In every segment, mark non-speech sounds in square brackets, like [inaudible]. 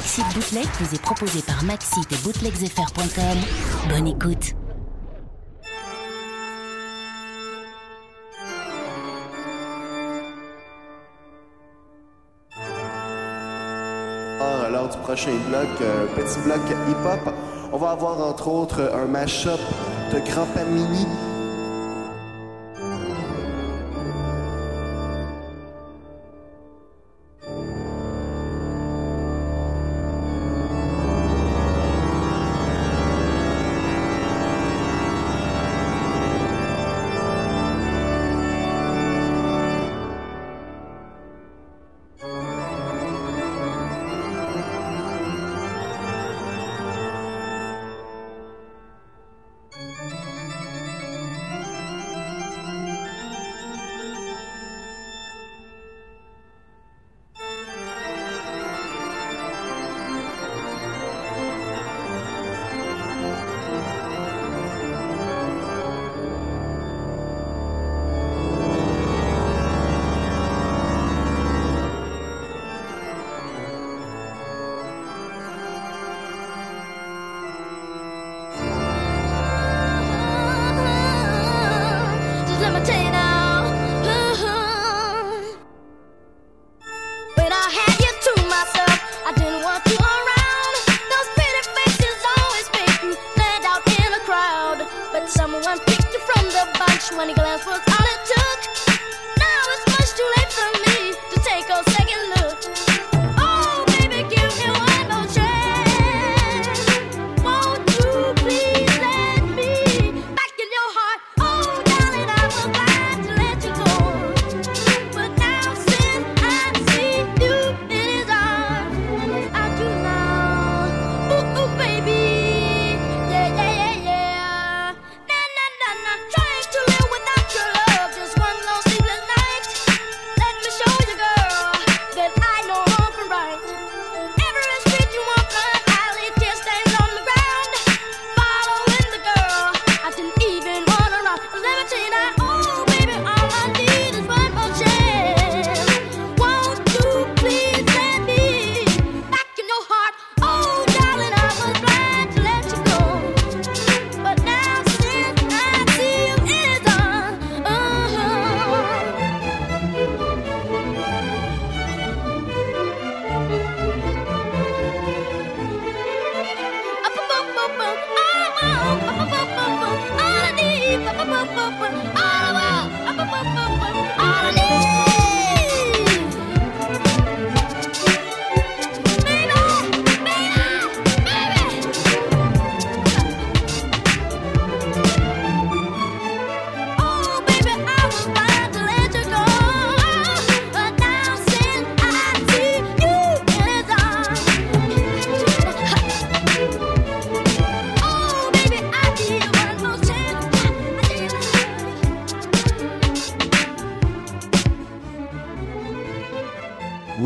Maxi Bootleg vous est proposé par Maxi et bootlegzfr.com. Bonne écoute. Ah, lors du prochain bloc, euh, petit bloc hip-hop, on va avoir entre autres un mash-up de Grand Mini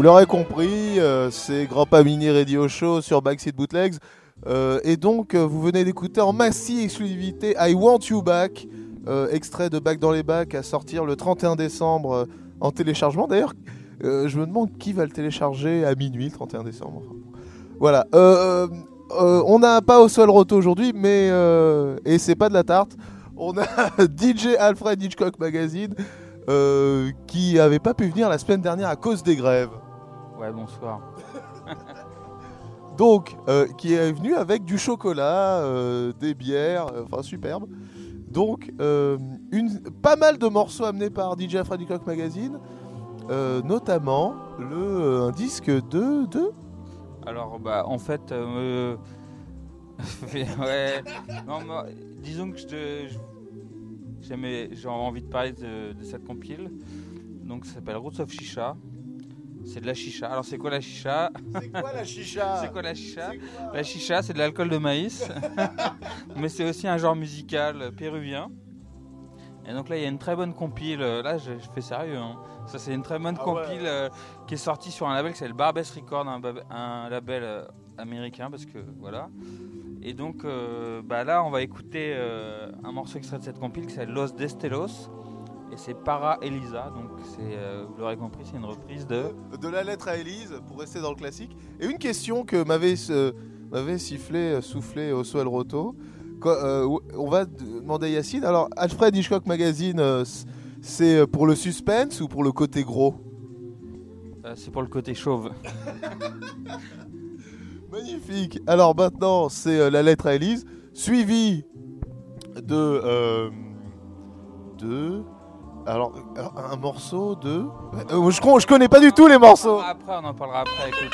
l'aurez compris, euh, c'est Grand Pas Mini Radio Show sur Backseat Bootlegs. Euh, et donc, euh, vous venez d'écouter en maxi exclusivité I Want You Back, euh, extrait de Back dans les Bacs à sortir le 31 décembre en téléchargement. D'ailleurs, je me demande qui va le télécharger à minuit le 31 décembre. Voilà. On n'a pas au sol roto aujourd'hui, mais et c'est pas de la tarte. On a [laughs] DJ Alfred Hitchcock Magazine qui avait pas pu venir la semaine dernière à cause des grèves. Ouais, bonsoir. [laughs] Donc, euh, qui est venu avec du chocolat, euh, des bières, euh, enfin superbe. Donc, une, pas mal de morceaux amenés par DJ Freddy Clock Magazine, notamment le, un disque de, de Alors, bah, en fait, [laughs] ouais. Non, moi, disons que je je- j'ai envie de parler de, de cette compile. Donc, ça s'appelle Roots of Shisha. C'est de la chicha. Alors, c'est quoi la chicha C'est quoi la chicha C'est quoi la chicha La chicha, c'est de l'alcool de maïs. [laughs] Mais c'est aussi un genre musical péruvien. Et donc là, il y a une très bonne compile. euh, Là, je, je fais sérieux. hein. Ça, c'est une très bonne Ah ouais. compile euh, qui est sortie sur un label qui s'appelle Barbès Record, un, label euh, américain, parce que voilà. Et donc euh, bah là, on va écouter un morceau extrait de cette compile qui s'appelle Los Destelos. Et c'est Para Elisa, donc c'est, euh, vous l'aurez compris, c'est une reprise de. de la lettre à Élise pour rester dans le classique. Et une question que m'avait euh, m'avait sifflé, euh, soufflé Oswald Roto. Euh, on va demander à Yacine. Alors, Alfred Hitchcock Magazine, euh, c'est pour le suspense ou pour le côté gros? C'est pour le côté chauve. [laughs] Magnifique. Alors maintenant, c'est la lettre à Élise, suivi de de alors euh, un morceau de. Euh, je, con- je connais pas du tout les morceaux. Après, on en parlera après. Écoute,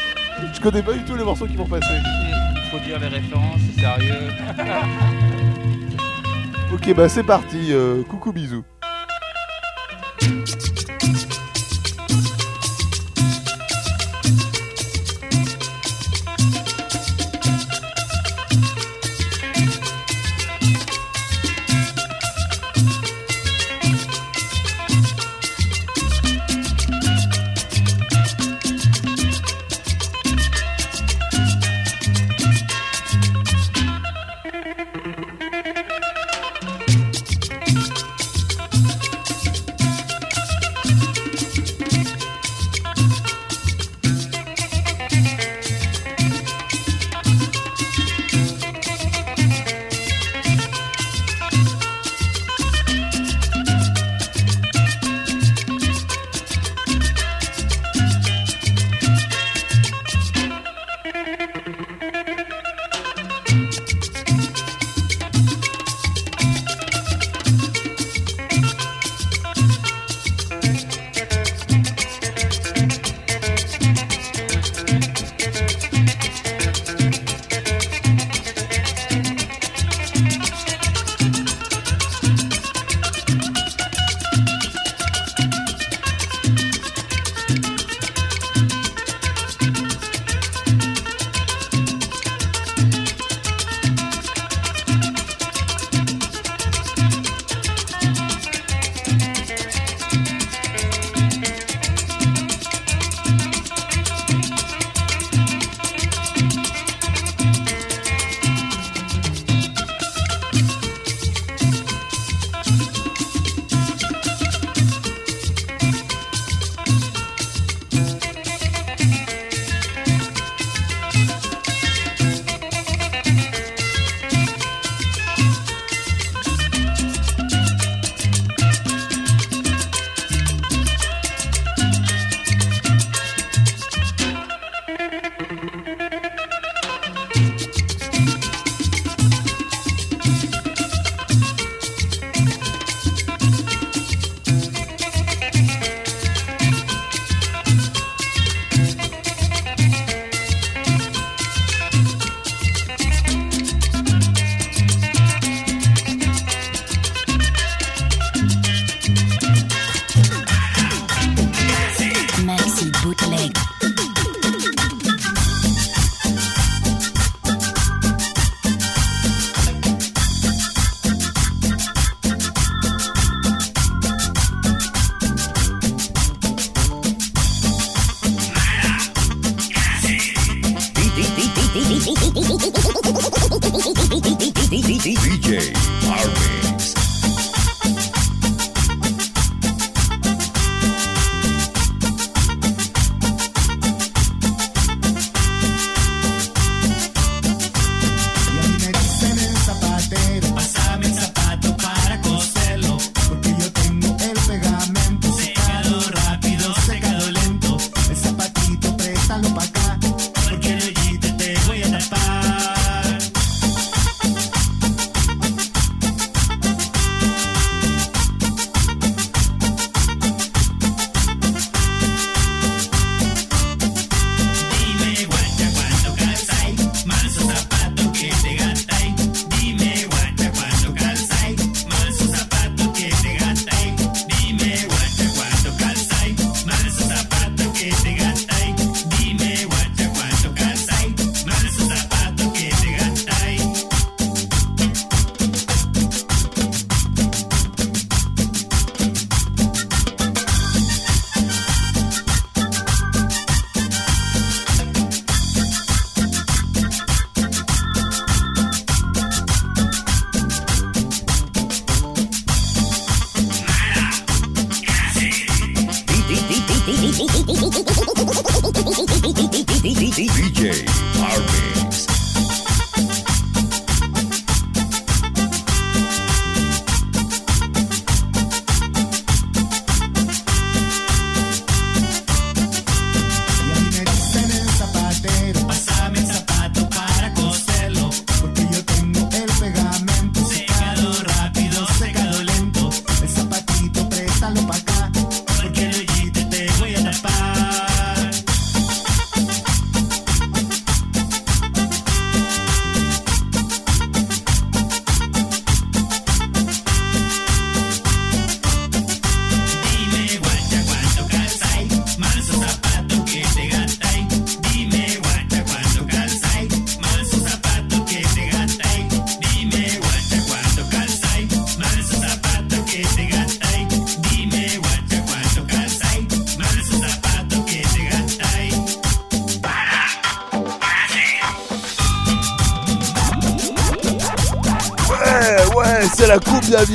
Je connais pas du tout les morceaux qui vont passer. il faut dire les références, c'est sérieux. [laughs] Ok, bah c'est parti. euh, coucou, bisous.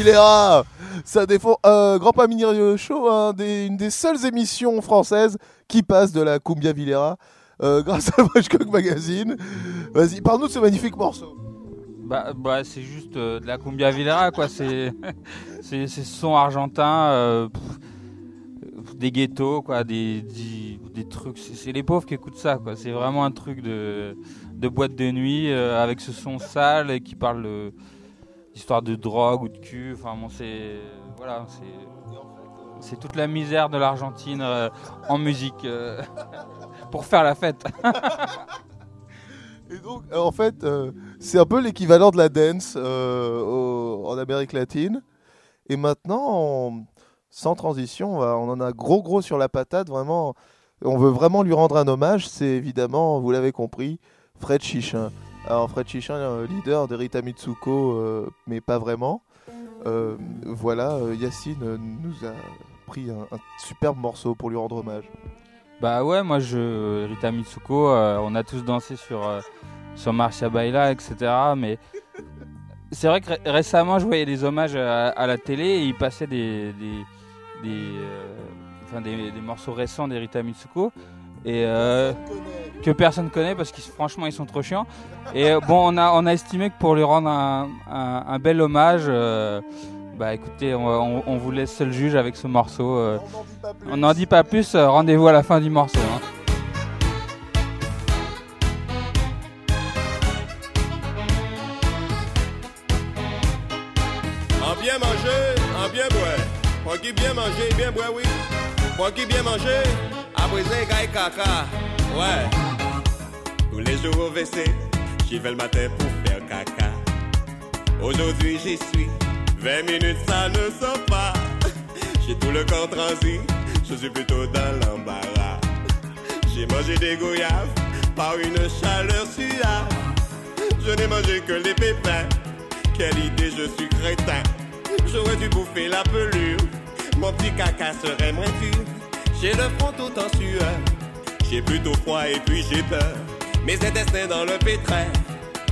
Coupe Avilera Ça défend euh, Grand Pas Mini Show, une des seules émissions françaises qui passe de la Cumbia Vilera euh, [laughs] grâce à Watchcock Magazine. Vas-y, parle-nous de ce magnifique morceau. Bah, bah, c'est juste euh, de la cumbia villera quoi. C'est [laughs] c'est c'est ce son argentin, euh, des ghettos quoi, des des, trucs. C'est les pauvres qui écoutent ça quoi. C'est vraiment un truc de de boîte de nuit euh, avec ce son sale qui parle d'histoire de drogue ou de cul. Enfin bon, c'est voilà, c'est c'est toute la misère de l'Argentine euh, en musique euh, [laughs] pour faire la fête. [laughs] Et donc, euh, en fait, c'est un peu l'équivalent de la dance en Amérique latine. Et maintenant, sans transition, on en a gros gros sur la patate. Vraiment, on veut vraiment lui rendre un hommage. C'est évidemment, vous l'avez compris, Fred Chichin. Alors Fred Chichin, euh, leader de Rita Mitsuko, euh, mais pas vraiment. Euh, voilà, Yacine nous a pris un, superbe morceau pour lui rendre hommage. Bah ouais, moi je Rita Mitsuko, on a tous dansé sur sur Marcia Baila, etc. Mais c'est vrai que ré- récemment je voyais des hommages à, la télé et ils passaient des des enfin, des, des morceaux récents d'Erita Mitsuko et euh, que personne connaît parce qu'ils franchement ils sont trop chiants. Et euh, bon, on a on a estimé que pour lui rendre un, bel hommage, euh, bah écoutez, on, vous laisse seul juge avec ce morceau. on n'en dit pas plus, rendez-vous à la fin du morceau. hein. En bien manger, en bien boire. Bien manger, bien boire, oui. Pour qui bien manger, à gaille caca. Ouais. Tous les jours au WC, j'y vais le matin pour faire caca. Aujourd'hui j'y suis, 20 minutes ça ne sort pas. [laughs] J'ai tout le corps transi, je suis plutôt dans l'embarras. J'ai mangé des goyaves par une chaleur suave. Je n'ai mangé que les pépins. Quelle idée, je suis crétin. J'aurais dû bouffer la pelure. Mon petit caca serait moins dur. J'ai le front tout en sueur. J'ai plutôt froid et puis j'ai peur. Mes intestins dans le pétrin.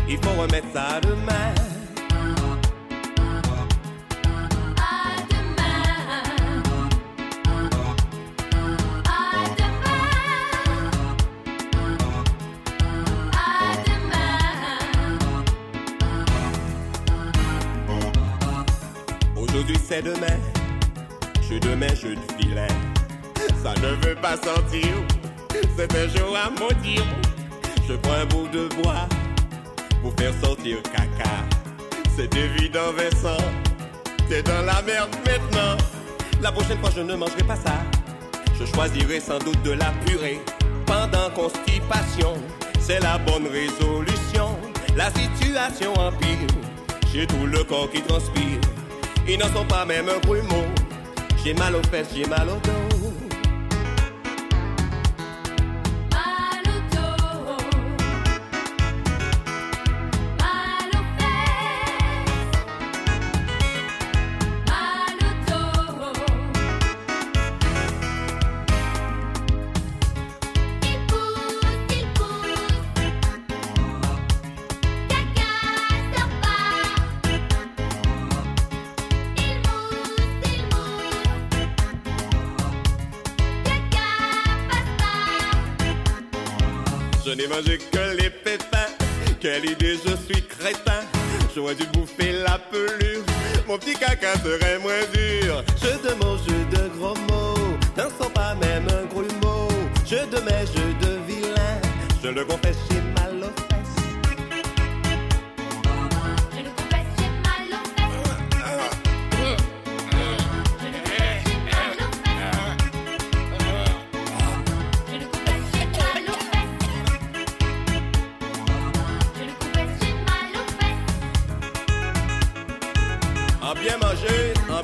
Il faut remettre ça demain. Aujourd'hui c'est demain. Je demain je de filet. Ça ne veut pas sortir. C'est un jour à maudire. Je prends un bout de bois pour faire sortir caca. C'est évident, Vincent. T'es dans la merde maintenant. La prochaine fois, je ne mangerai pas ça. Je choisirai sans doute de la purée. Pendant constipation, c'est la bonne résolution. La situation empire. J'ai tout le corps qui transpire. Ils n'en sont pas même un grumeau. J'ai mal aux fesses, j'ai mal au dos. N'ai mangé que les pépins. Quelle idée, je suis crétin. J'aurais dû bouffer la pelure. Mon petit caca serait moins dur. Jeu de mots, de gros mots. N'en sont pas même un gros mot. Jeu de mes jeux de vilain. Je le confesse, j'ai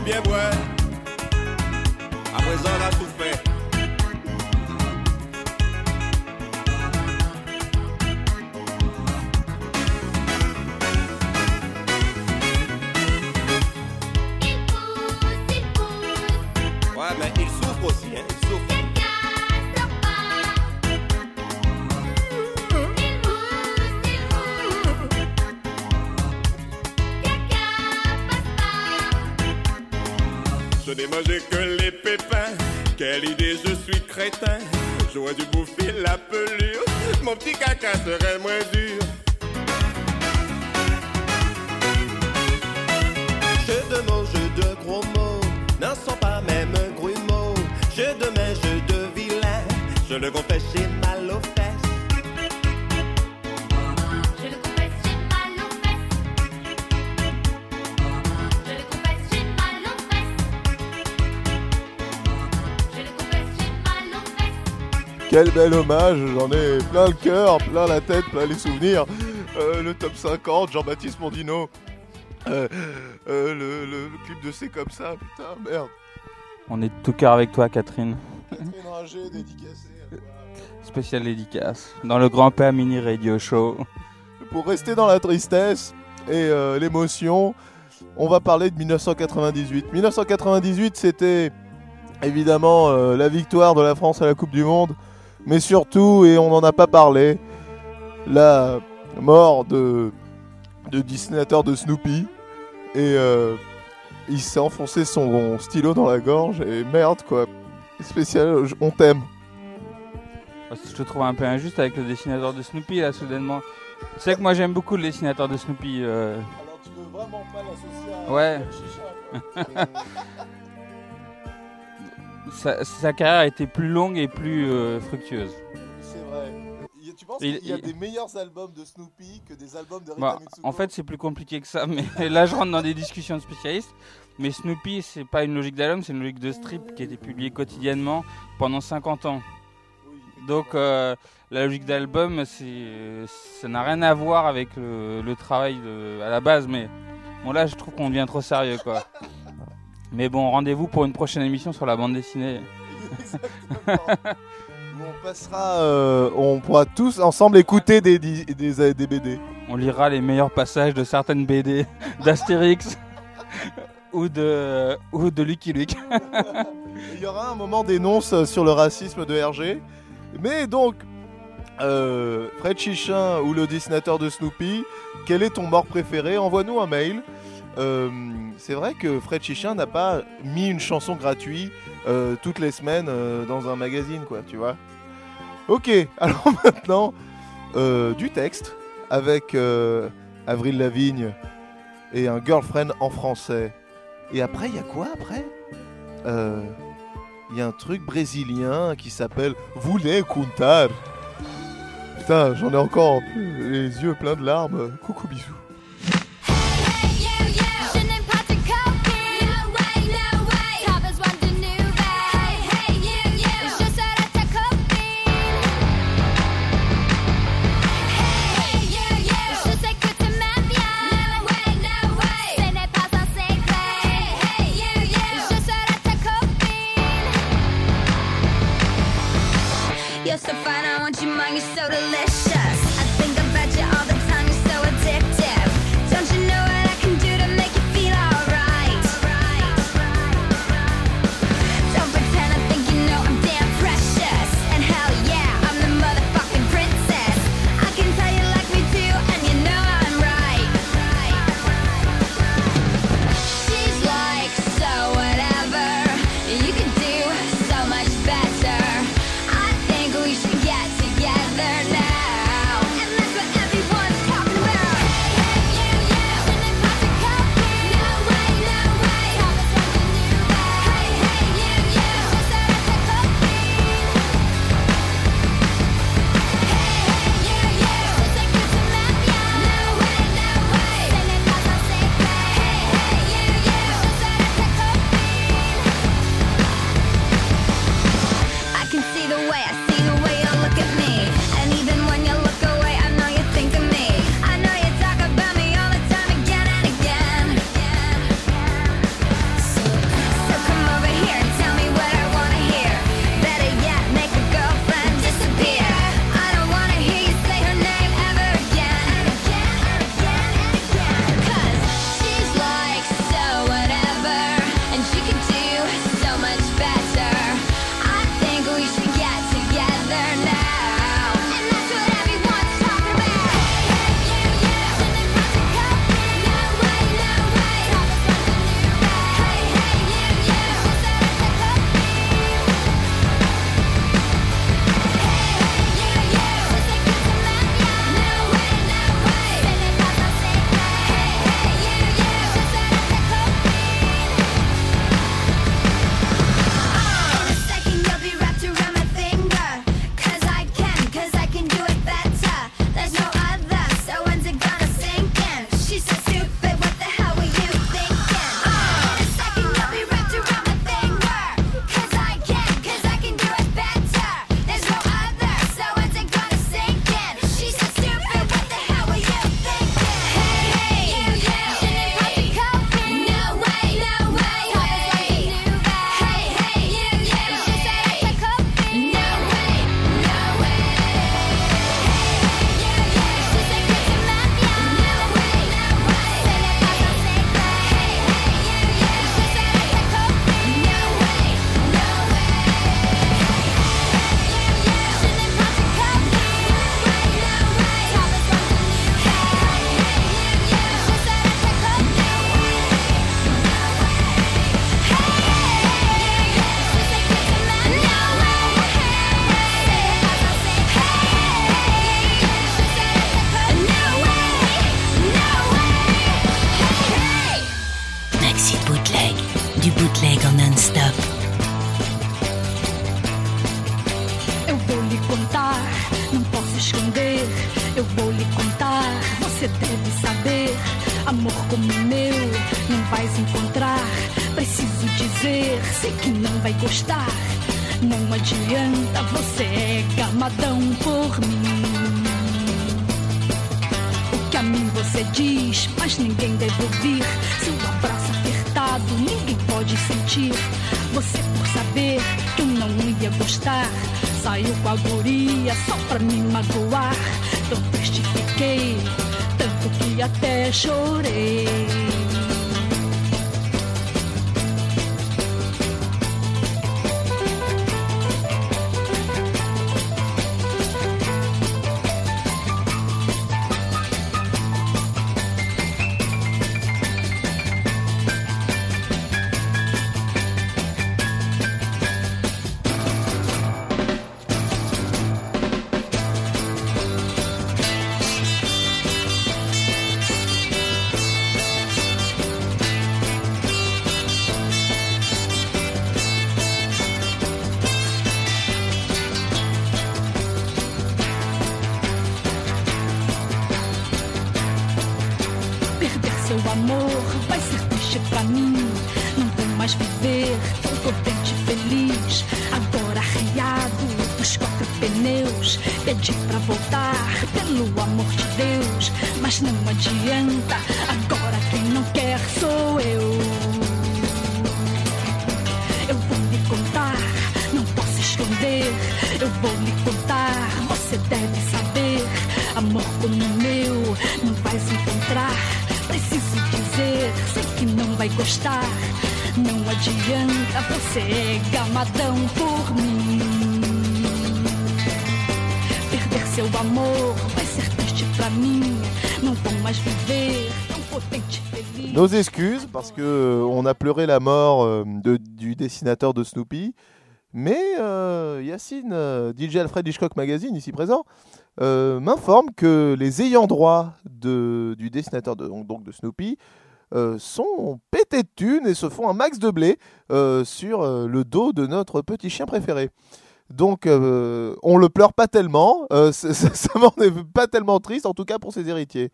bien boire. À présent, la souffert. J'aurais dû bouffer la pelure. Mon petit caca serait moins dur. Quel bel hommage, j'en ai plein le cœur, plein la tête, plein les souvenirs. Euh, le top 50, Jean-Baptiste Mondino. Euh, euh, le, le- clip de C'est comme ça, putain, merde. On est de tout cœur avec toi, Catherine. Catherine Ringer, dédicacée à toi. Spécial dédicace. Dans le Grand P Mini Radio Show. Pour rester dans la tristesse et l'émotion, on va parler de 1998. 1998, c'était évidemment la victoire de la France à la Coupe du Monde, mais surtout, et on n'en a pas parlé, la mort de, de dessinateur de Snoopy. Et euh, il s'est enfoncé son stylo dans la gorge, et merde quoi. Spécial, on t'aime. Je te trouve un peu injuste avec le dessinateur de Snoopy là soudainement. Tu sais que moi j'aime beaucoup le dessinateur de Snoopy. euh, Alors tu veux vraiment pas l'associer Ouais. [laughs] sa, sa carrière a été plus longue et plus euh, fructueuse. C'est vrai. Tu penses Il- qu'il y a il- des meilleurs albums de Snoopy que des albums de Rita Bah, en fait, c'est plus compliqué que ça, mais [laughs] là je rentre dans des discussions de spécialistes. Mais Snoopy, c'est pas une logique d'album, c'est une logique de strip qui a été publiée quotidiennement pendant 50 ans. Donc euh, la logique d'album, ça n'a rien à voir avec le, le travail de- à la base, mais bon là je trouve qu'on devient trop sérieux quoi. [laughs] Mais bon, rendez-vous pour une prochaine émission sur la bande dessinée. Où on passera, euh, on pourra tous ensemble écouter des, des BD. On lira les meilleurs passages de certaines BD [laughs] d'Astérix ou de ou de Lucky Luke. [laughs] Il y aura un moment d'énonce sur le racisme de Hergé. Mais donc, euh, Fred Chichin ou le dessinateur de Snoopy, quel est ton mort préféré? Envoie-nous un mail. Euh, c'est vrai que Fred Chichin n'a pas mis une chanson gratuite euh, toutes les semaines euh, dans un magazine, quoi, tu vois. Ok, [laughs] alors maintenant, du texte avec Avril Lavigne et un girlfriend en français. Et après, il y a quoi après? Il y a un truc brésilien qui s'appelle Voulez Contar? Putain, j'en ai encore les yeux pleins de larmes. Coucou bisous. Shorty. Pedi pra voltar, pelo amor de Deus. Mas não adianta, agora quem não quer sou eu. Eu vou lhe contar, não posso esconder. Eu vou lhe contar, você deve saber. Amor como o meu, não vais encontrar. Preciso dizer, sei que não vai gostar. Não adianta, você é gamadão por mim. Nos excuses parce que euh, on a pleuré la mort euh, de- du dessinateur de Snoopy, mais euh, Yacine, DJ Alfred Hitchcock Magazine ici présent, m'informe que les ayants droit de, du dessinateur de, donc, de Snoopy sont pétés de thunes et se font un max de blé sur le dos de notre petit chien préféré. Donc euh, on le pleure pas tellement, euh, [laughs] ça, m'en est pas tellement triste en tout cas pour ses héritiers.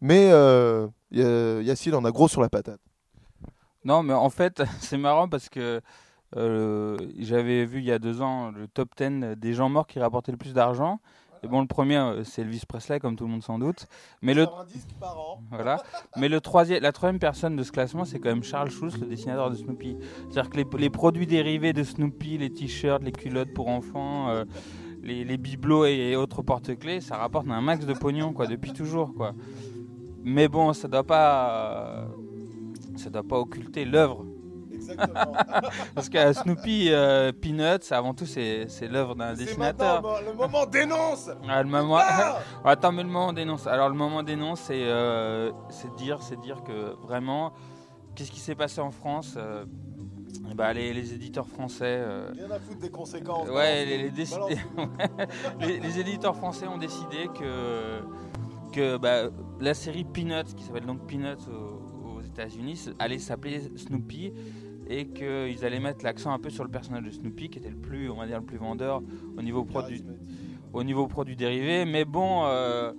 Mais euh, Yacine en a gros sur la patate. Non, mais en fait, [laughs] c'est marrant parce que euh, j'avais vu il y a deux ans le top 10 des gens morts qui rapportaient le plus d'argent. Et bon, le premier, euh, c'est Elvis Presley, comme tout le monde sans doute. Mais le, par an. [laughs] voilà. Mais le troisième, la troisième personne de ce classement, c'est quand même Charles Schulz, le dessinateur de Snoopy. C'est-à-dire que les, les produits dérivés de Snoopy, les t-shirts, les culottes pour enfants, euh, les, les bibelots et, et autres porte-clés, ça rapporte un max de pognon, quoi, depuis toujours, quoi. Mais bon, ça doit pas, euh, ça doit pas occulter l'œuvre Exactement. parce que Snoopy euh, Peanuts, avant tout, c'est c'est l'œuvre d'un C'est dessinateur. le moment dénonce Ah, le moment... Ah [laughs] Attends, mais le moment dénonce. Alors, le moment dénonce, c'est euh, c'est dire, c'est dire que vraiment, qu'est-ce qui s'est passé en France euh, ben, les, les éditeurs français. euh, Rien à foutre des conséquences. [laughs] Ouais, les, les éditeurs français ont décidé que, que bah, la série Peanuts, qui s'appelle donc Peanuts aux, aux États-Unis, allait s'appeler Snoopy et qu'ils allaient mettre l'accent un peu sur le personnage de Snoopy, qui était le plus, on va dire, le plus vendeur au niveau produit, au niveau produits dérivés. Mais bon, euh,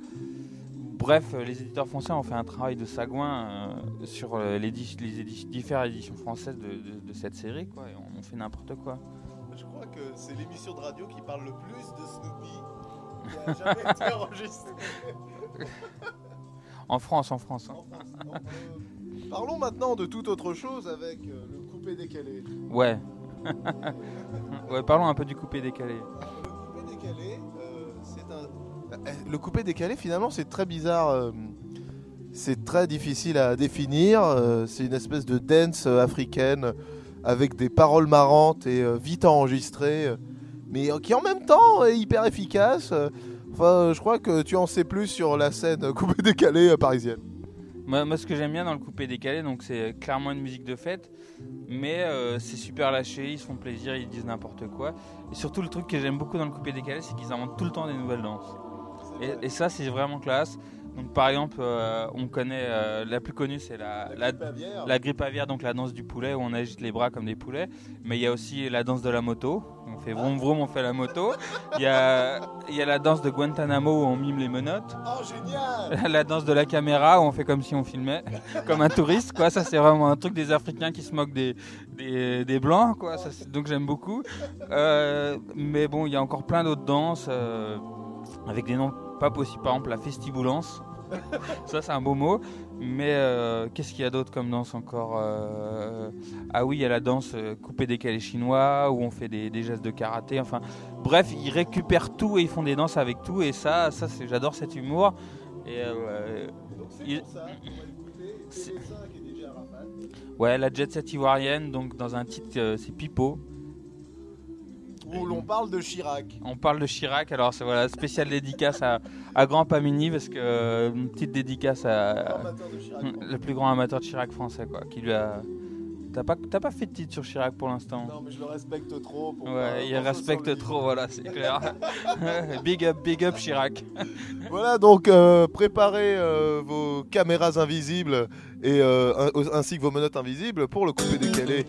bref, les éditeurs français ont fait un travail de sagouin euh, sur euh, les, dis- les édi- différentes éditions françaises de, de- de cette série, quoi. Et on fait n'importe quoi. Je crois que c'est l'émission de radio qui parle le plus de Snoopy qui a jamais été [laughs] enregistrée. En France, en France. hein. en France. Bon, euh, parlons maintenant de toute autre chose avec le coupé décalé. Ouais. [laughs] ouais, parlons un peu du coupé décalé. Le coupé décalé, euh, c'est un. Euh, Le coupé décalé, finalement, c'est très bizarre. euh, C'est très difficile à définir. C'est une espèce de dance africaine avec des paroles marrantes et vite enregistrées, mais qui en même temps est hyper efficace. Enfin, je crois que tu en sais plus sur la scène coupé décalé parisienne. Moi, ce que j'aime bien dans le coupé décalé, donc c'est clairement une musique de fête, mais euh, c'est super lâché, ils se font plaisir, ils disent n'importe quoi. Et surtout, le truc que j'aime beaucoup dans le coupé décalé, c'est qu'ils inventent tout le temps des nouvelles danses. Et ça, c'est vraiment classe. Donc par exemple, euh, on connaît euh, la plus connue, c'est la, la, Bavière. la grippe aviaire, donc la danse du poulet où on agite les bras comme des poulets. Mais il y a aussi la danse de la moto. On fait vroom vroom, on fait la moto. Il y a, il y a la danse de Guantanamo où on mime les menottes. Oh, génial [laughs] la danse de la caméra où on fait comme si on filmait, [laughs] comme un touriste. Quoi. Ça, c'est vraiment un truc des Africains qui se moquent des, des, des Blancs. Quoi. Ça, donc j'aime beaucoup. Euh, mais bon, il y a encore plein d'autres danses avec des noms pas possibles. Par exemple, la festiboulance. [laughs] Ça, c'est un beau mot. Mais euh, qu'est-ce qu'il y a d'autre comme danse encore Euh, Ah oui, il y a la danse euh, coupé décalé chinois où on fait des, des gestes de karaté. Enfin, bref, ils récupèrent tout et ils font des danses avec tout. Et ça, ça c'est, j'adore cet humour. Et euh, il- C'est- ouais, la jet set ivoirienne, donc dans un titre, c'est Pipo. Où l'on parle de Chirac. On parle de Chirac, alors c'est voilà, spéciale dédicace à, à Grand Pamini, parce que euh, une petite dédicace à, Chirac. le plus grand amateur de Chirac français, quoi, qui lui a. T'as pas, t'as pas fait de titre sur Chirac pour l'instant Non, mais je le respecte trop. Pour Ouais, il respecte trop, voilà, c'est clair. [laughs] big up, big up Chirac. Voilà, donc euh, préparez euh, vos caméras invisibles et euh, ainsi que vos menottes invisibles pour le coupé décalé.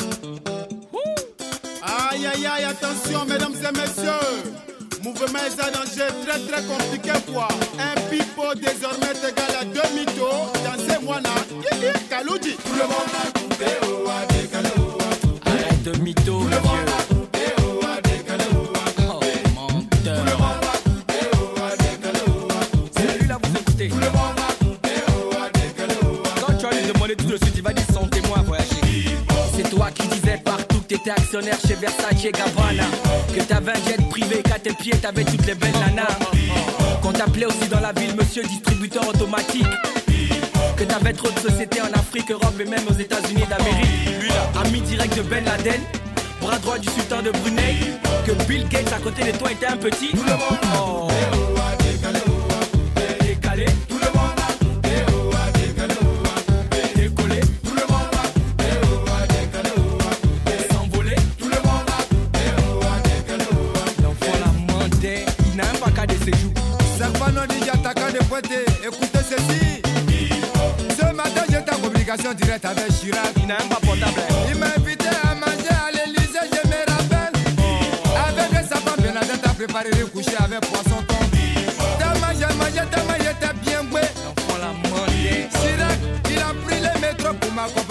Aïe aïe aïe, attention mesdames et messieurs. Mouvement est un danger très très compliqué quoi. Un pipeau désormais est égal à deux mythos. Dans ces mois-là, Kaloudi. Tout le monde a coupé au Arrête de mytho, vieux. Oh, menteur. C'est t'étais actionnaire chez Versace et Gabbana. Que t'avais un jet privé, qu'à tes pieds t'avais toutes les belles nanas. Qu'on t'appelait aussi dans la ville monsieur distributeur automatique. Que t'avais trop de sociétés en Afrique, Europe et même aux États-Unis d'Amérique. Ami direct de Ben Laden, bras droit du sultan de Brunei. Que Bill Gates à côté de toi était un petit. Oh. Communication directe avec Chirac. Il n'a même pas portable. Il m'a invité à manger à l'Elysée, je me rappelle. Avec sa femme, bien Laden t'a préparé de coucher avec poisson thon. Tellement j'ai mangé, tellement j'étais bien boué. Chirac, il a pris le métro pour m'accompagner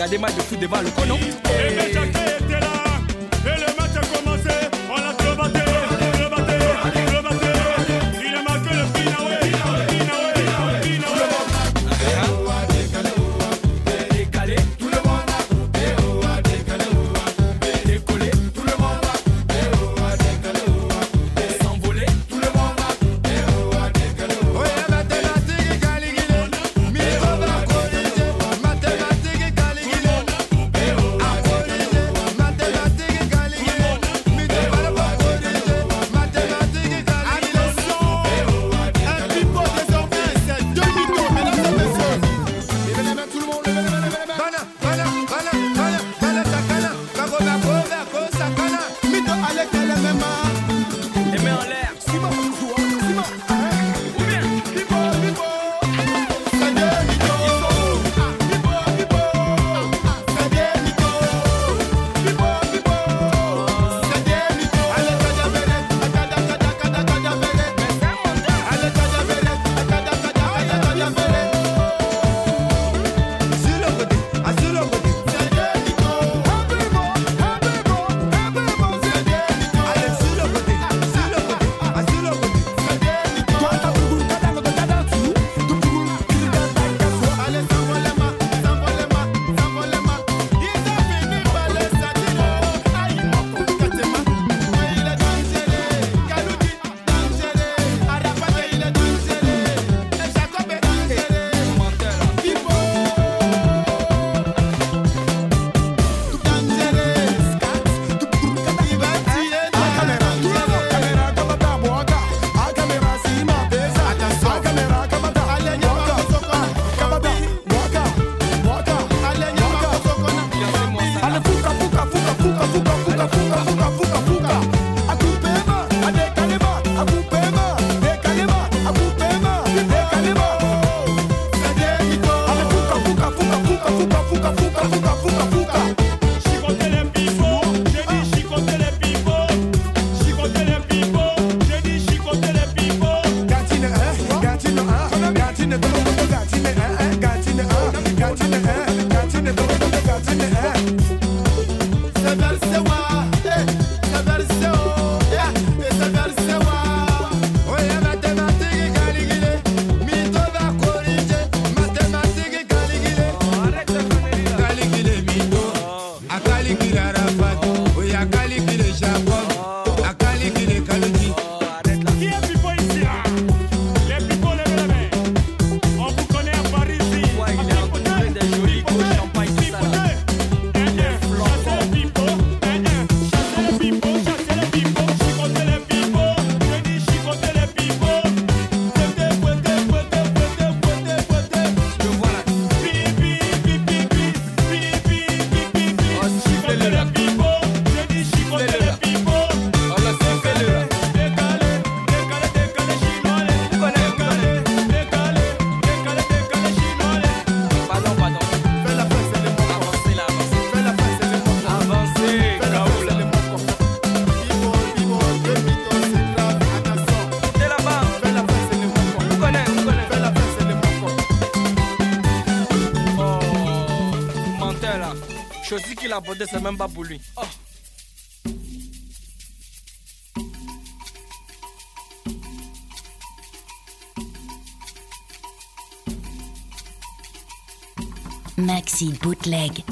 regarder match de foot devant le conon. Oh c'est même pas pour lui. Oh. Maxi Bootleg.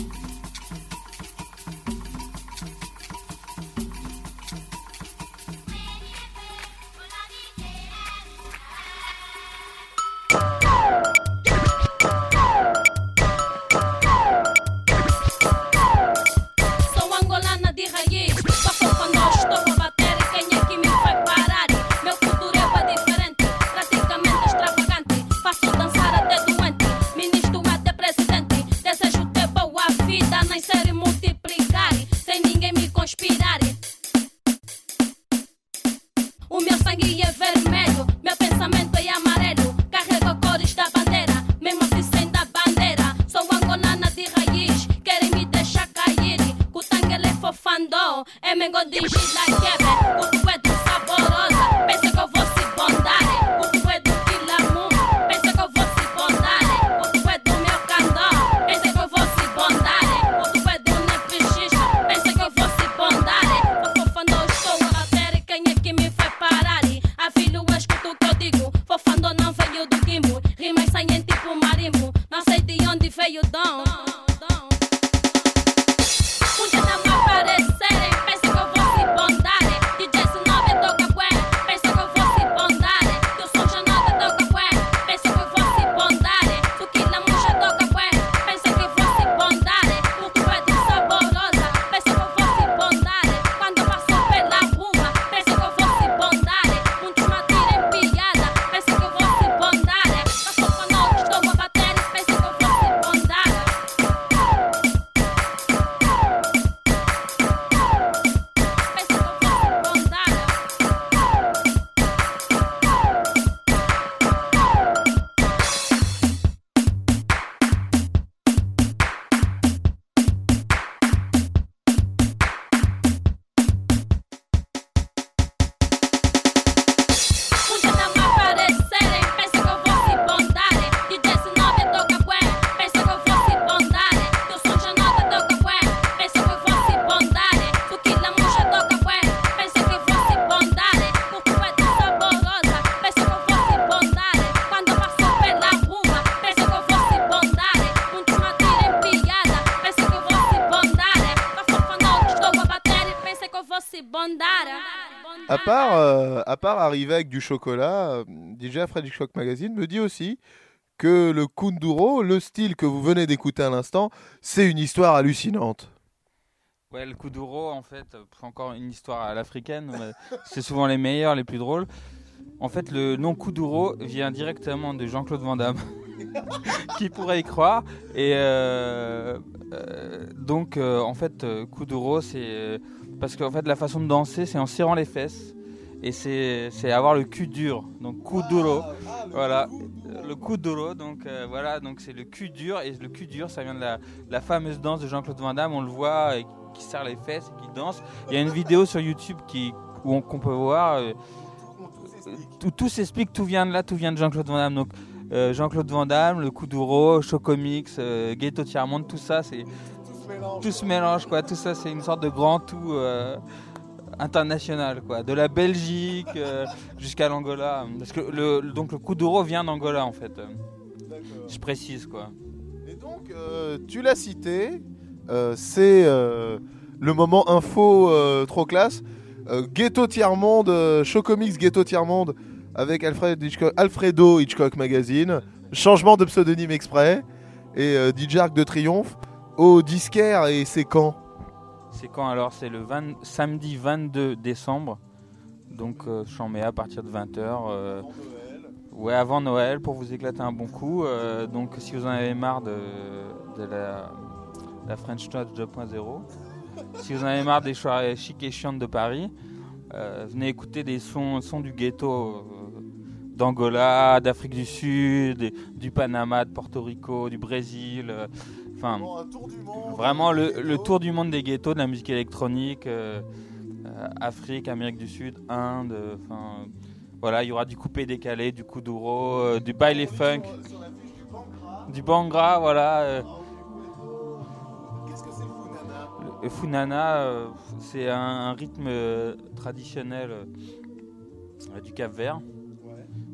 part arriver avec du chocolat, euh, DJ Freddy Shock Magazine me dit aussi que le Kunduro, le style que vous venez d'écouter à l'instant, c'est une histoire hallucinante. Ouais, le Kuduro, en fait, c'est encore une histoire à l'africaine, c'est souvent les meilleurs, les plus drôles. En fait, le nom Kuduro vient directement de Jean-Claude Van Damme. [laughs] qui pourrait y croire Et euh, euh, donc, en fait, Kuduro, c'est parce qu'en fait, la façon de danser, c'est en serrant les fesses. Et c'est avoir le cul dur, donc coup duro. Voilà, le coup duro, donc euh, voilà, donc c'est le cul dur. Et le cul dur, ça vient de la, fameuse danse de Jean-Claude Van Damme, on le voit, et qui serre les fesses et qui danse. Il y a une vidéo sur YouTube qui, où on- qu'on peut voir. euh, tout, s'explique, tout vient de là, tout vient de Jean-Claude Van Damme. Donc euh, Jean-Claude Van Damme, le Kuduro, Chocomix, euh, Ghetto Tiers-Monde, tout ça, c'est tout se mélange quoi. Tout ça, c'est une sorte de grand tout euh, international quoi. De la Belgique euh, jusqu'à l'Angola. Parce que le, donc le Kuduro vient d'Angola en fait. Je précise quoi. Et donc, euh, tu l'as cité, euh, c'est le moment info trop classe. Ghetto Tiers-Monde, euh, Chocomix Ghetto Tiers-Monde avec Alfred Hitchcock- Alfredo Hitchcock Magazine. Changement de pseudonyme exprès. Et DJ Arc de Triomphe au disquaire. Et c'est quand? C'est quand alors? C'est le 20 samedi 22 décembre. Donc euh, Chambéa à partir de 20h. ouais, avant Noël pour vous éclater un bon coup. Euh, donc si vous en avez marre de, la, French Touch 2.0, si vous en avez marre des soirées chic et chiantes de Paris, euh, venez écouter des sons, du ghetto euh, d'Angola, d'Afrique du Sud, du Panama, de Porto Rico, du Brésil. Enfin, vraiment le, le tour du monde des ghettos, de la musique électronique, euh, euh, Afrique, Amérique du Sud, Inde. euh, Enfin, voilà, il y aura du coupé décalé, du kuduro, euh, du baile funk, du bangra, voilà. euh. Le funana, euh, c'est un, un rythme traditionnel du Cap Vert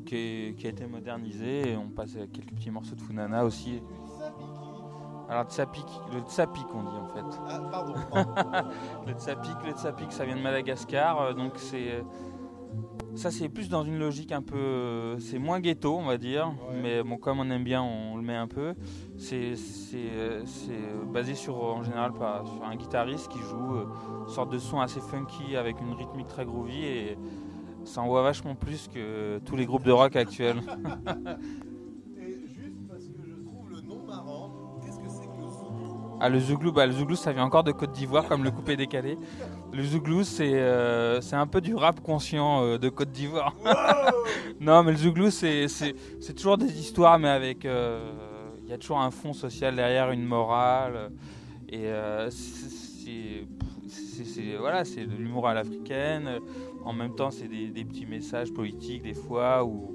qui, est- qui a été modernisé et on passe à quelques petits morceaux de funana aussi. Alors tsapik, le tsapik on dit en fait. [laughs] le tsapik, le tsapik ça vient de Madagascar, euh, donc c'est euh, ça c'est plus dans une logique un peu, euh, c'est moins ghetto on va dire, mais bon comme on aime bien on le met un peu. C'est c'est c'est, basé sur en général sur un guitariste qui joue une sorte de son assez funky avec une rythmique très groovy et ça envoie vachement plus que tous les groupes de rock actuels. [laughs] Ah, le Zouglou, bah, le Zouglou, ça vient encore de Côte d'Ivoire, comme le coupé décalé. Le Zouglou, c'est euh, c'est un peu du rap conscient euh, de Côte d'Ivoire. [laughs] non, mais le Zouglou, c'est toujours des histoires, mais avec. euh, Il y a toujours un fond social derrière, une morale. Et c'est- Voilà, c'est de l'humour à l'africaine. En même temps, c'est des, des petits messages politiques, des fois, ou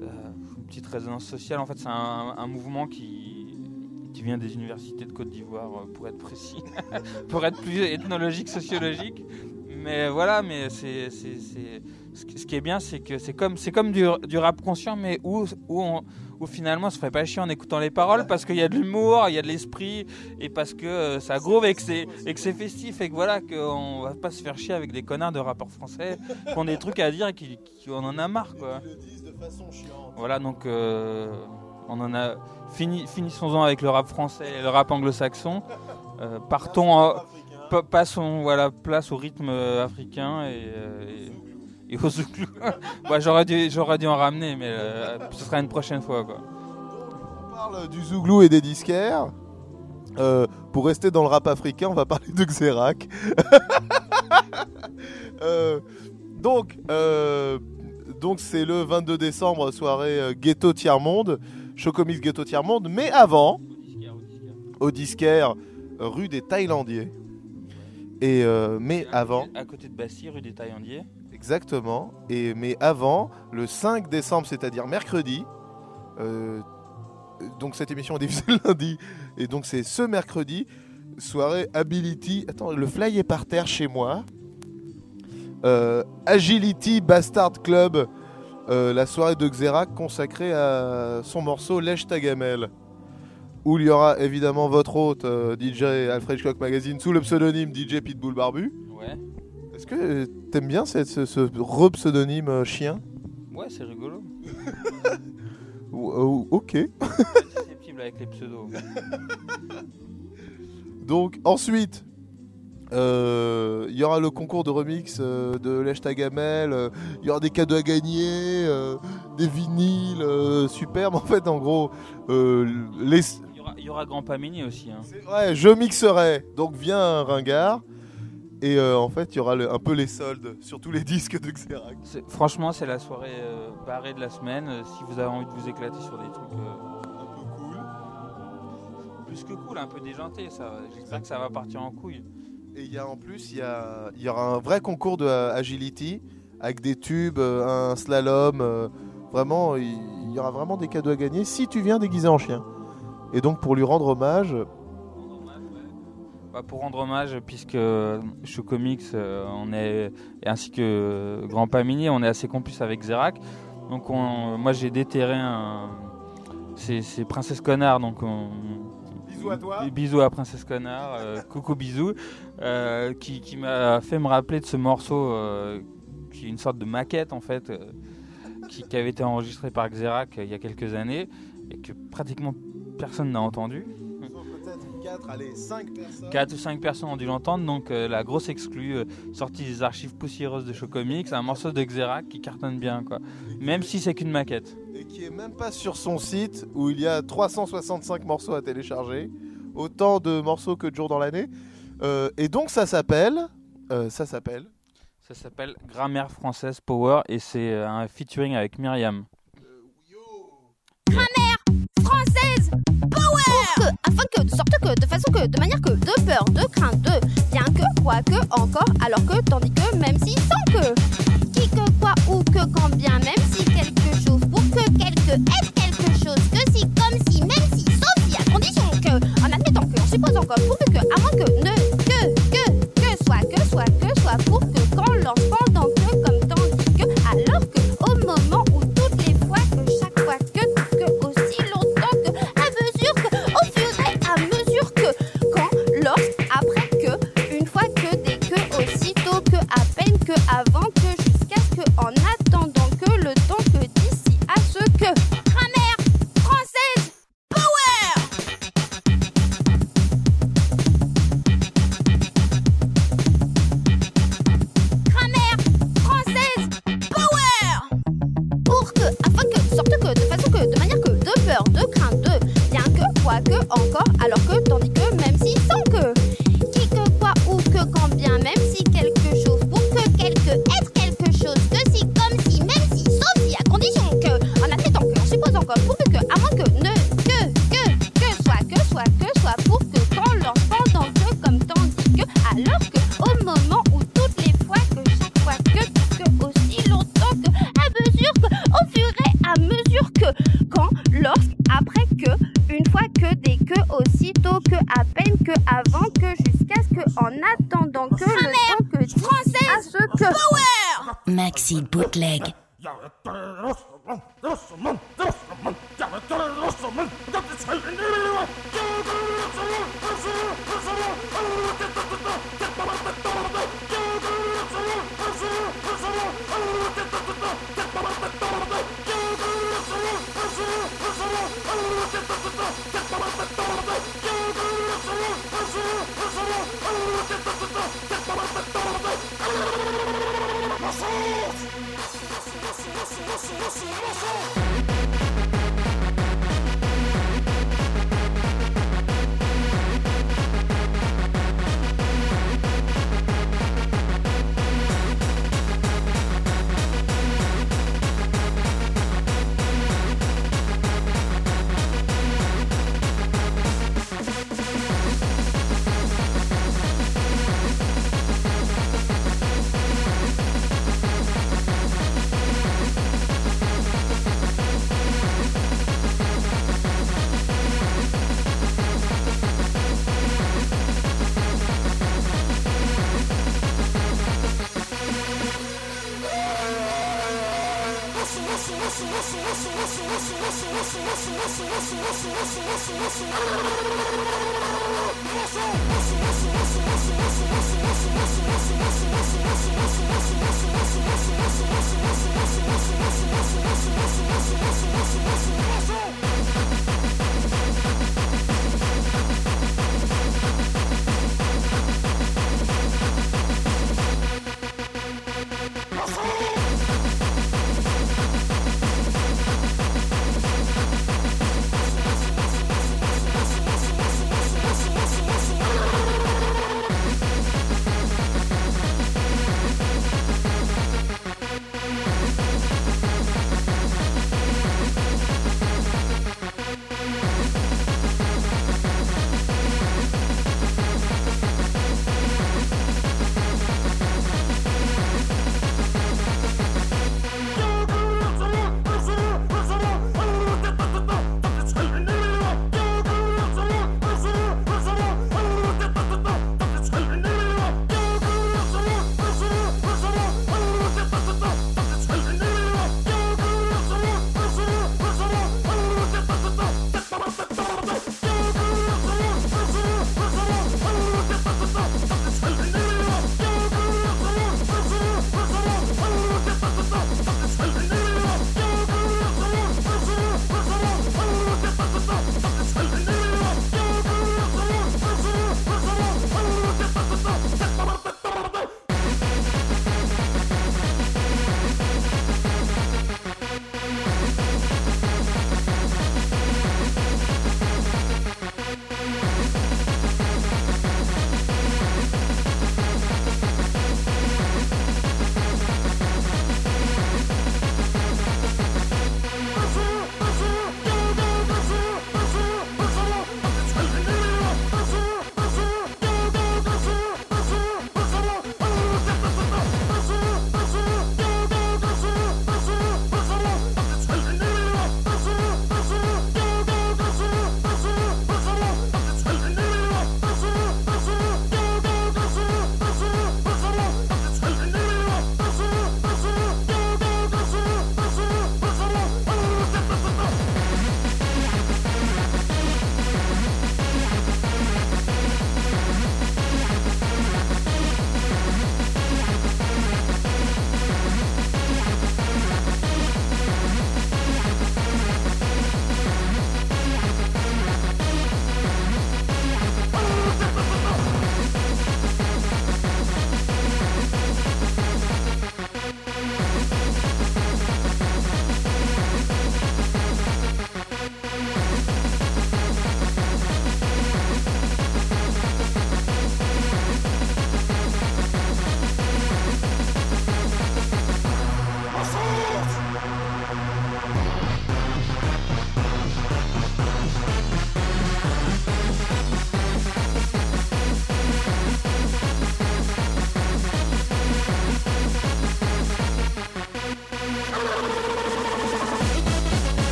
une petite résonance sociale. En fait, c'est un, un mouvement qui, qui vient des universités de Côte d'Ivoire, euh, pour être précis, [laughs] pour être plus ethnologique, sociologique. Mais voilà, mais c'est, c'est, c'est- ce qui- est bien, c'est que c'est comme, c'est comme du, du rap conscient, mais où, où, on- où finalement, on se ferait pas chier en écoutant les paroles parce qu'il y a de l'humour, il y a de l'esprit, et parce que euh, ça groove et que c'est, et que c'est festif, et que voilà, qu'on va pas se faire chier avec des connards de rappeurs français qui ont des trucs à dire et qui, qui on en a marre, quoi. Voilà, donc euh, on en a fini, finissons-en avec le rap français et le rap anglo-saxon. Euh, partons, en- pa- passons, voilà, place au rythme euh, africain et, euh, et, et au zouglou. [laughs] Bah, j'aurais dû, j'aurais dû en ramener, mais euh, ce sera une prochaine fois, quoi. On parle du Zouglou et des disquaires. Euh, pour rester dans le rap africain, on va parler de Xerac. [laughs] Euh, donc, euh, donc c'est le 22 décembre, soirée Ghetto Tiers Monde, Chocomix Ghetto Tiers Monde. Mais avant, au disquaire, rue des Thaïlandiers. Et euh, mais avant, À côté de Passy, rue des Taillandiers. Exactement. Et mais avant, le 5 décembre, c'est-à-dire mercredi. euh, donc cette émission est diffusée [laughs] le lundi. Et donc c'est ce mercredi, soirée Ability. Attends, le fly est par terre chez moi. Euh, Agility Bastard Club. Euh, la soirée de Xerac consacrée à son morceau Lèche ta gamelle. Où il y aura évidemment votre hôte, euh, DJ Alfred Hitchcock Magazine, sous le pseudonyme DJ Pitbull Barbu. Ouais. Est-ce que t'aimes bien cette- ce, ce re-pseudonyme euh, chien? Ouais, c'est rigolo. [laughs] Ou- ou- Ok. [laughs] Susceptible avec les pseudos. Donc ensuite, euh, il y aura le concours de remix euh, de Lèche ta gamelle, euh, il y aura des cadeaux à gagner, des vinyles superbes. [laughs] En fait, en gros, les... Il y aura, il y aura Grand Pamini aussi. Hein. ouais, je mixerai. Donc viens, ringard. Et en fait, il y aura le- un peu les soldes sur tous les [laughs] disques de Xerac. Franchement, c'est la soirée barrée de la semaine. si vous avez envie de vous éclater sur des trucs Un peu cool. plus que cool, un peu déjanté, ça. J'espère que ça va partir en couille. Et il y a en plus, il y, aura un vrai concours de agility avec des tubes, euh, un slalom. euh, vraiment, il y aura vraiment des cadeaux à gagner si tu viens déguisé en chien. Et donc pour lui rendre hommage, pour rendre hommage, puisque euh, Show Comics, euh, on est, ainsi que Grand Pamini, on est assez complices avec Xerac. Donc on- moi j'ai déterré un. C'est c'est Princesse Connard, donc on. Bisous à toi. Bisous à Princesse Connard, euh, [laughs] coucou bisous, euh, qui, qui m'a fait me rappeler de ce morceau euh, qui est une sorte de maquette en fait, qui, qui avait été enregistré par Xerac il y a quelques années et que pratiquement personne n'a entendu. Peut-être 4, allez, 5 personnes. 4 ou 5 personnes ont dû l'entendre, donc euh, la grosse exclue euh, sortie des archives poussiéreuses de Show Comics, un morceau de Xerac qui cartonne bien, quoi. Même si c'est qu'une maquette. Et qui est même pas sur son site où il y a 365 morceaux à télécharger, autant de morceaux que de jours dans l'année. Euh, et donc ça s'appelle, euh, ça s'appelle. Ça s'appelle Grammaire française Power et c'est un featuring avec Myriam. Française. Power que, afin que, de sorte que, de façon que, de manière que, de peur, de crainte, de bien que, quoi que, encore, alors que, tandis que, même si, sans que, qui que, quoi ou que, quand bien, même si quelque chose, pour que quelque, être quelque chose, que si, comme si, même si, sauf si, à condition que, en admettant que, en supposant à moins que,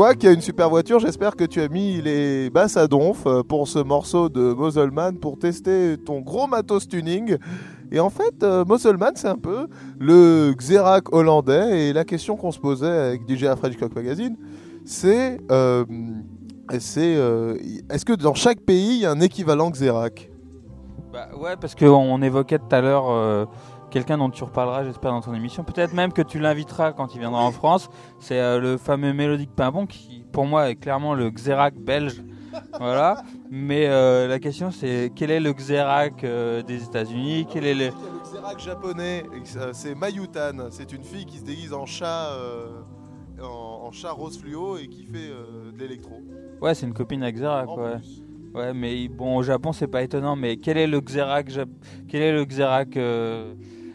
toi qui as une super voiture, j'espère que tu as mis les basses à donf euh, pour ce morceau de Muscleman pour tester ton gros matos tuning. Et en fait, euh, Muscleman, c'est un peu le Xerac hollandais. Et la question qu'on se posait avec DJ à Frenchcock Magazine, c'est euh, c'est, est-ce que dans chaque pays, il y a un équivalent Xerac? Bah ouais, parce qu'on évoquait tout à l'heure quelqu'un dont tu reparleras, j'espère, dans ton émission. Peut-être même que tu l'inviteras quand il viendra en France. C'est euh, le fameux Mélodique Pimpon qui, pour moi, est clairement le Xerac belge. voilà. Mais euh, la question, c'est quel est le Xerac euh, des États-Unis? Quel est le. Xerac japonais, c'est Mayutan. C'est une fille qui se déguise en chat, euh, en, en chat rose fluo et qui fait de l'électro. Ouais, c'est une copine à Xerac, En ouais. plus. Ouais, mais bon, au Japon, c'est pas étonnant. Mais quel est le Xerac, Jap- quel est le Xerac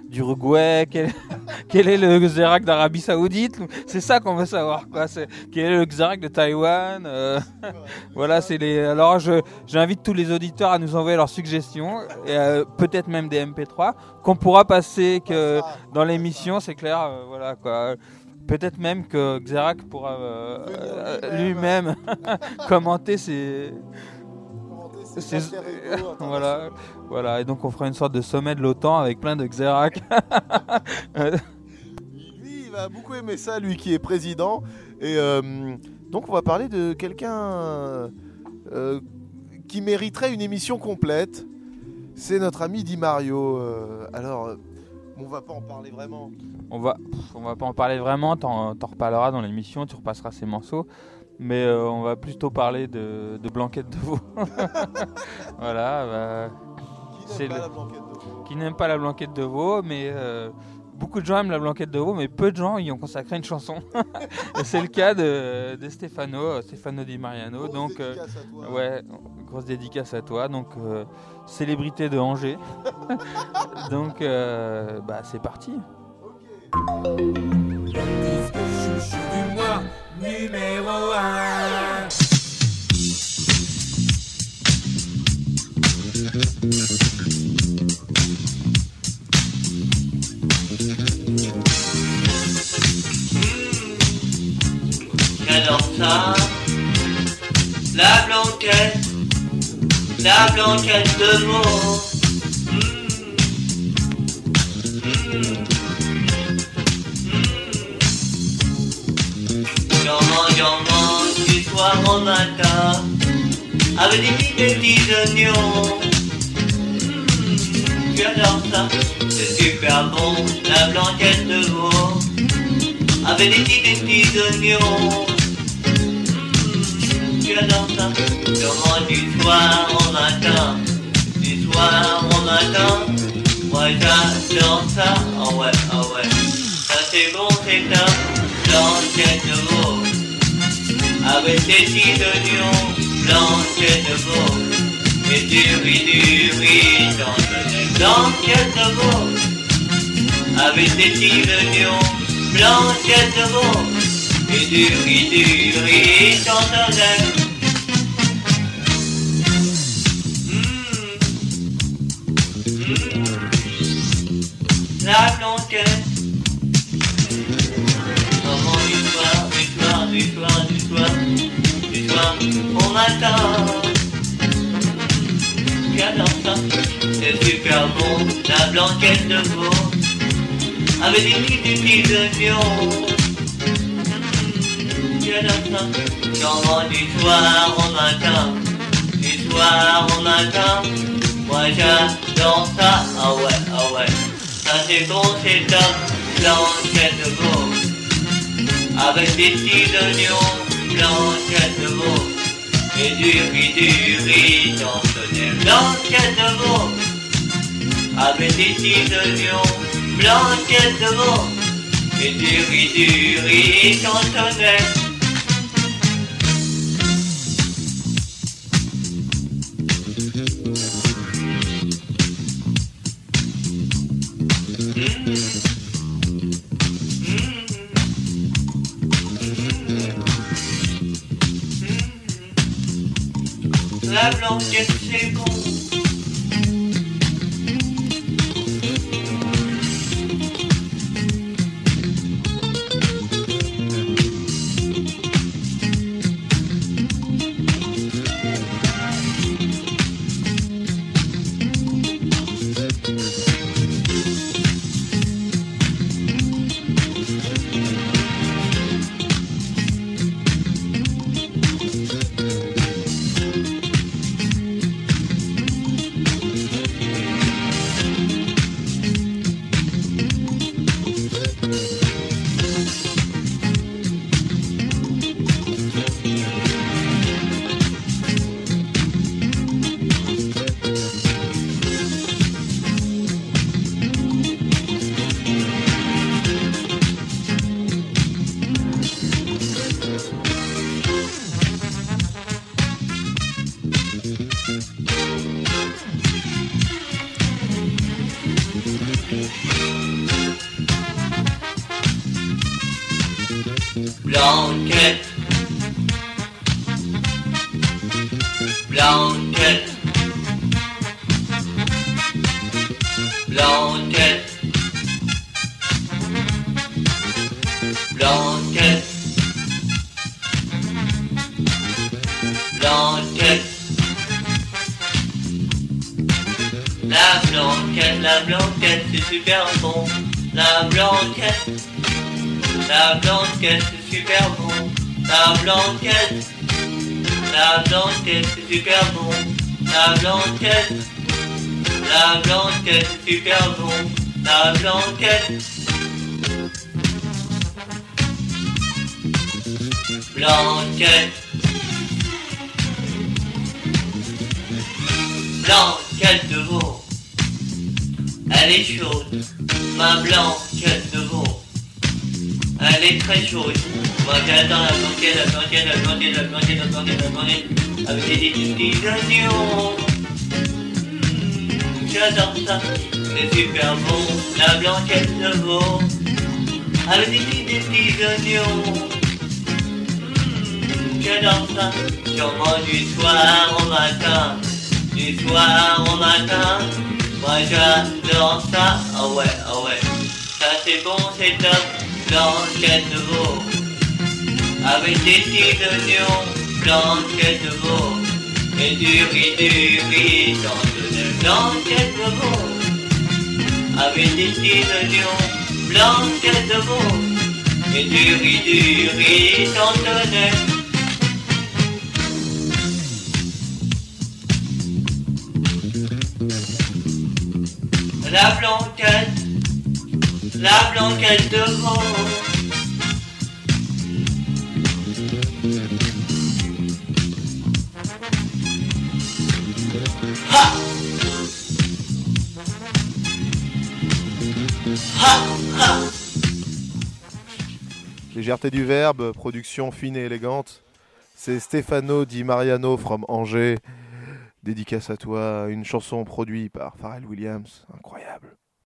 d'Uruguay quel... [laughs] quel est le Xerac d'Arabie Saoudite? C'est ça qu'on veut savoir, quoi. C'est quel est le Xerac de Taïwan Euh, [laughs] Voilà, c'est les. Alors, je j'invite tous les auditeurs à nous envoyer leurs suggestions et euh, peut-être même des MP3 qu'on pourra passer que dans l'émission. C'est clair, euh, voilà quoi. Peut-être même que Xerac pourra euh, lui-même [laughs] commenter ses c'est [laughs] voilà, voilà, et donc on fera une sorte de sommet de l'OTAN avec plein de Xerac. [laughs] Lui, il va beaucoup aimer ça, lui qui est président. Et euh, donc, on va parler de quelqu'un euh, qui mériterait une émission complète. C'est notre ami Di Mario. Euh, alors, on va pas en parler vraiment. on va, on va pas en parler vraiment, t'en, t'en reparleras dans l'émission, tu repasseras ces morceaux, mais euh, on va plutôt parler de, de Blanquette de veau. [laughs] voilà, bah, Qui C'est n'aime pas le- la blanquette de veau qui n'aime pas la Blanquette de veau, mais euh, beaucoup de gens aiment la Blanquette de veau, mais peu de gens y ont consacré une chanson. [laughs] C'est le cas de, de Stefano, Stefano Di Mariano, Grosse donc. euh, dédicace à toi. Ouais, grosse dédicace à toi. Donc, célébrité de Angers. [laughs] donc, bah, c'est parti. Numéro 1. J'adore ça. La blanquette, la blanquette de veau. J'en mange, j'en mange du soir au matin avec des petits, des petits oignons. Mmh, J'adore ça, c'est super bon, la blanquette de veau avec des petits, oignons. Mmh, J'adore ça, j'en mange du soir au matin, du soir au matin. Moi j'adore ça, oh ouais, oh ouais, ça c'est bon, c'est un blanquette de veau avec des petits oignons, blanquette de veau, et du riz, du riz, dans le blanquette de veau, avec des petits oignons, blanquette de veau, et du riz, du riz, dans le lait. La du soir, du soir, du soir, au matin. J'adore ça, c'est super bon, la blanquette de veau, avec des petits, des petits oignons. J'adore ça, j'en mange du soir au matin, du soir au matin. Moi j'adore ça, ah ouais, ah ouais, ça c'est bon, c'est top, blanquette de veau avec des petits oignons, blanquette de veau, et du riz, du riz cantonné, blanquette de avec des petits oignons, blanquette de veau, et du riz, du riz cantonné. La blanquette c'est bon. Blanquette, c'est super bon. La blanquette. La blanquette, c'est super bon. La blanquette. La blanquette, super bon. La blanquette. Blanquette. Blanquette de veau. Elle est chaude. Ma blanquette de veau. Elle est très chaude. Moi j'adore la blanquette, la blanquette, la blanquette, la blanquette, la blanquette, la blanquette. Avec des petits oignons. J'adore ça. C'est super bon. La blanquette de veau. Avec des petits, petits oignons. J'adore ça. Sûrement du soir au matin. Du soir au matin. Moi j'adore ça. Ah ouais, ah ouais. Ça c'est bon, c'est top. Blanquette de veau. Avec des petits oignons. Blanquette de veau. Et du riz, du riz. Dans de blanquette de veau. Avec des petits oignons. Blanquette de veau. Et du riz, du riz. Tantonnais. La blanquette, la! Ha! Ha! Légèreté du verbe, production fine et élégante. C'est Stefano Di Mariano from Angers. Dédicace à toi, une chanson produite par Pharrell Williams. Incroyable.